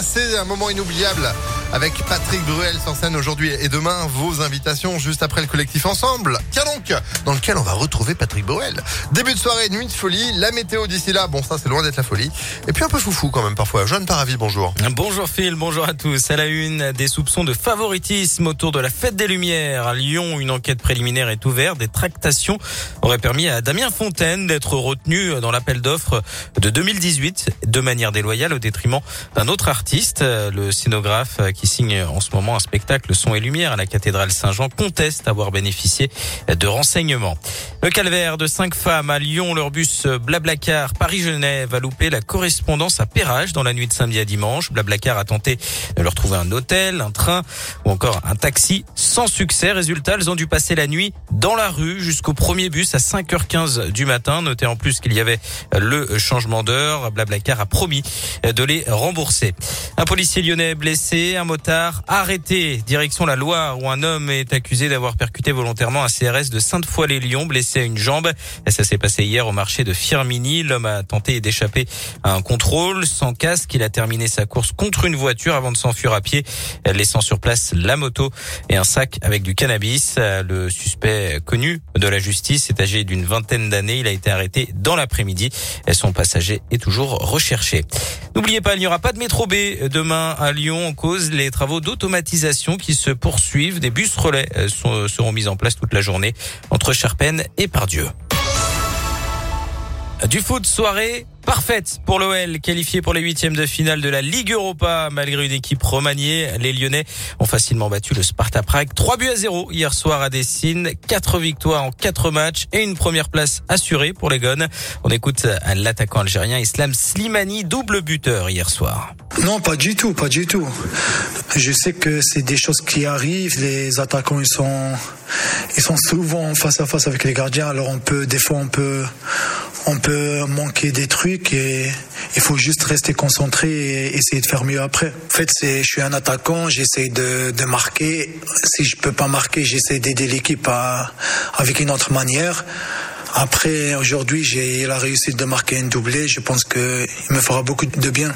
passer un moment inoubliable avec Patrick Bruel sur scène aujourd'hui et demain. Vos invitations juste après le collectif Ensemble. Tiens donc, dans lequel on va retrouver Patrick Bruel. Début de soirée, nuit de folie. La météo d'ici là, bon ça c'est loin d'être la folie. Et puis un peu foufou quand même parfois. Jeanne Paravis, bonjour. Bonjour Phil, bonjour à tous. À la une, des soupçons de favoritisme autour de la fête des Lumières. À Lyon, une enquête préliminaire est ouverte. Des tractations auraient permis à Damien Fontaine d'être retenu dans l'appel d'offres de 2018 de manière déloyale au détriment d'un autre artiste, le scénographe signe en ce moment un spectacle Son et Lumière à la cathédrale Saint-Jean, conteste avoir bénéficié de renseignements. Le calvaire de cinq femmes à Lyon, leur bus Blablacar Paris-Genève a loupé la correspondance à Perrache dans la nuit de samedi à dimanche. Blablacar a tenté de leur trouver un hôtel, un train ou encore un taxi sans succès. Résultat, elles ont dû passer la nuit dans la rue jusqu'au premier bus à 5h15 du matin. Notez en plus qu'il y avait le changement d'heure. Blablacar a promis de les rembourser. Un policier lyonnais blessé, motard arrêté. Direction la Loire où un homme est accusé d'avoir percuté volontairement un CRS de Sainte-Foy-les-Lyons, blessé à une jambe. Ça s'est passé hier au marché de Firmini. L'homme a tenté d'échapper à un contrôle sans casque. Il a terminé sa course contre une voiture avant de s'enfuir à pied, laissant sur place la moto et un sac avec du cannabis. Le suspect connu de la justice est âgé d'une vingtaine d'années. Il a été arrêté dans l'après-midi. Son passager est toujours recherché. N'oubliez pas, il n'y aura pas de métro B demain à Lyon en cause les travaux d'automatisation qui se poursuivent. Des bus relais seront mis en place toute la journée entre Charpennes et Pardieu. Du foot soirée parfaite pour l'OL, qualifié pour les huitièmes de finale de la Ligue Europa. Malgré une équipe remaniée, les Lyonnais ont facilement battu le Sparta Prague. 3 buts à 0 hier soir à Dessine. 4 victoires en 4 matchs et une première place assurée pour les Gones. On écoute l'attaquant algérien Islam Slimani, double buteur hier soir. Non, pas du tout, pas du tout. Je sais que c'est des choses qui arrivent. Les attaquants, ils sont, ils sont souvent face à face avec les gardiens. Alors on peut, des fois, on peut, on peut manquer des trucs et il faut juste rester concentré et essayer de faire mieux après. En fait, je suis un attaquant, j'essaie de, marquer. Si je peux pas marquer, j'essaie d'aider l'équipe avec une autre manière. Après, aujourd'hui, j'ai la réussite de marquer un doublé. Je pense que il me fera beaucoup de bien.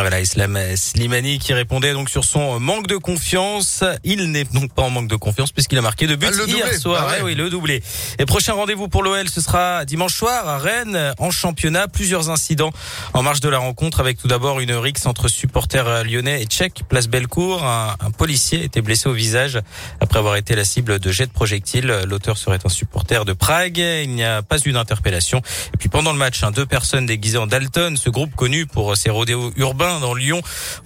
Voilà, Islam Slimani qui répondait donc sur son manque de confiance. Il n'est donc pas en manque de confiance puisqu'il a marqué deux buts Ah, hier doublé. soir. Ah ouais. Eh oui, le doublé. Et prochain rendez-vous pour l'OL, ce sera dimanche soir à Rennes en championnat. Plusieurs incidents en marge de la rencontre avec tout d'abord une rixe entre supporters lyonnais et tchèques. Place Bellecour, un, un policier était blessé au visage après avoir été la cible de jets de projectiles. L'auteur serait un supporter de Prague. Il n'y a pas eu d'interpellation. Et puis pendant le match, hein, deux personnes déguisées en Dalton, ce groupe connu pour ses rodéos urbains dans Lyon,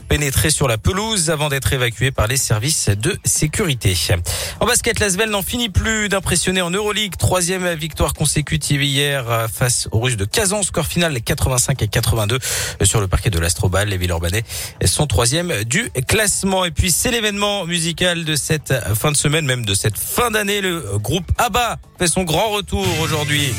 pénétré sur la pelouse avant d'être évacué par les services de sécurité. En basket, l'Asvel n'en finit plus d'impressionner en Euroleague. Troisième victoire consécutive hier euh, face aux Russes de Kazan. Score final 85 et 82 sur le parquet de l'Astrobal. Les Villeurbanais sont troisième du classement. Et puis c'est l'événement musical de cette fin de semaine, même de cette fin d'année. Le groupe ABBA fait son grand retour aujourd'hui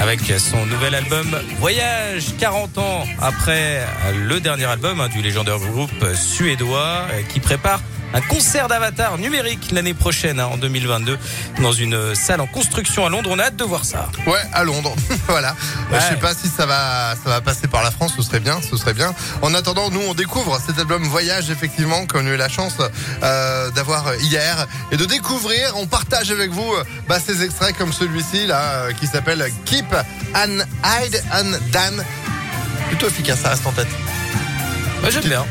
avec son nouvel album Voyage 40 ans après le dernier album hein, du légendaire groupe suédois euh, qui prépare un concert d'avatar numérique l'année prochaine hein, en 2022 dans une salle en construction à Londres. On a hâte de voir ça. Ouais, à Londres. voilà. Ouais. Je sais pas si ça va, ça va passer par la France. Ce serait bien, ce serait bien. En attendant, nous, on découvre cet album Voyage, effectivement, qu'on a eu la chance euh, d'avoir hier et de découvrir. On partage avec vous euh, bah, ces extraits comme celui-ci là, euh, qui s'appelle Keep an Hide and Dan. Plutôt efficace, ça reste en tête. Moi j'aime bien.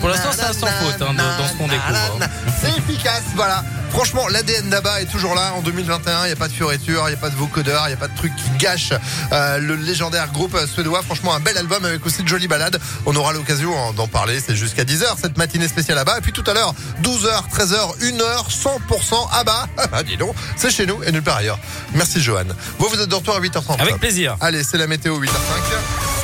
Pour l'instant, c'est un sans faute, hein, dans ce qu'on découvre, hein. C'est efficace, voilà. Franchement, l'ADN d'Abba est toujours là en 2021. Il n'y a pas de fioriture, il n'y a pas de vocodeur, il n'y a pas de truc qui gâche euh, le légendaire groupe suédois. Franchement, un bel album avec aussi de jolies balades. On aura l'occasion d'en parler. C'est jusqu'à 10h cette matinée spéciale Abba. Et puis tout à l'heure, 12h, 13h, 1h, 100% Abba. Ah, dis donc, c'est chez nous et nulle part ailleurs. Merci Johan. Vous, vous êtes de retour à 8h30. Avec plaisir. Allez, c'est la météo 8h05.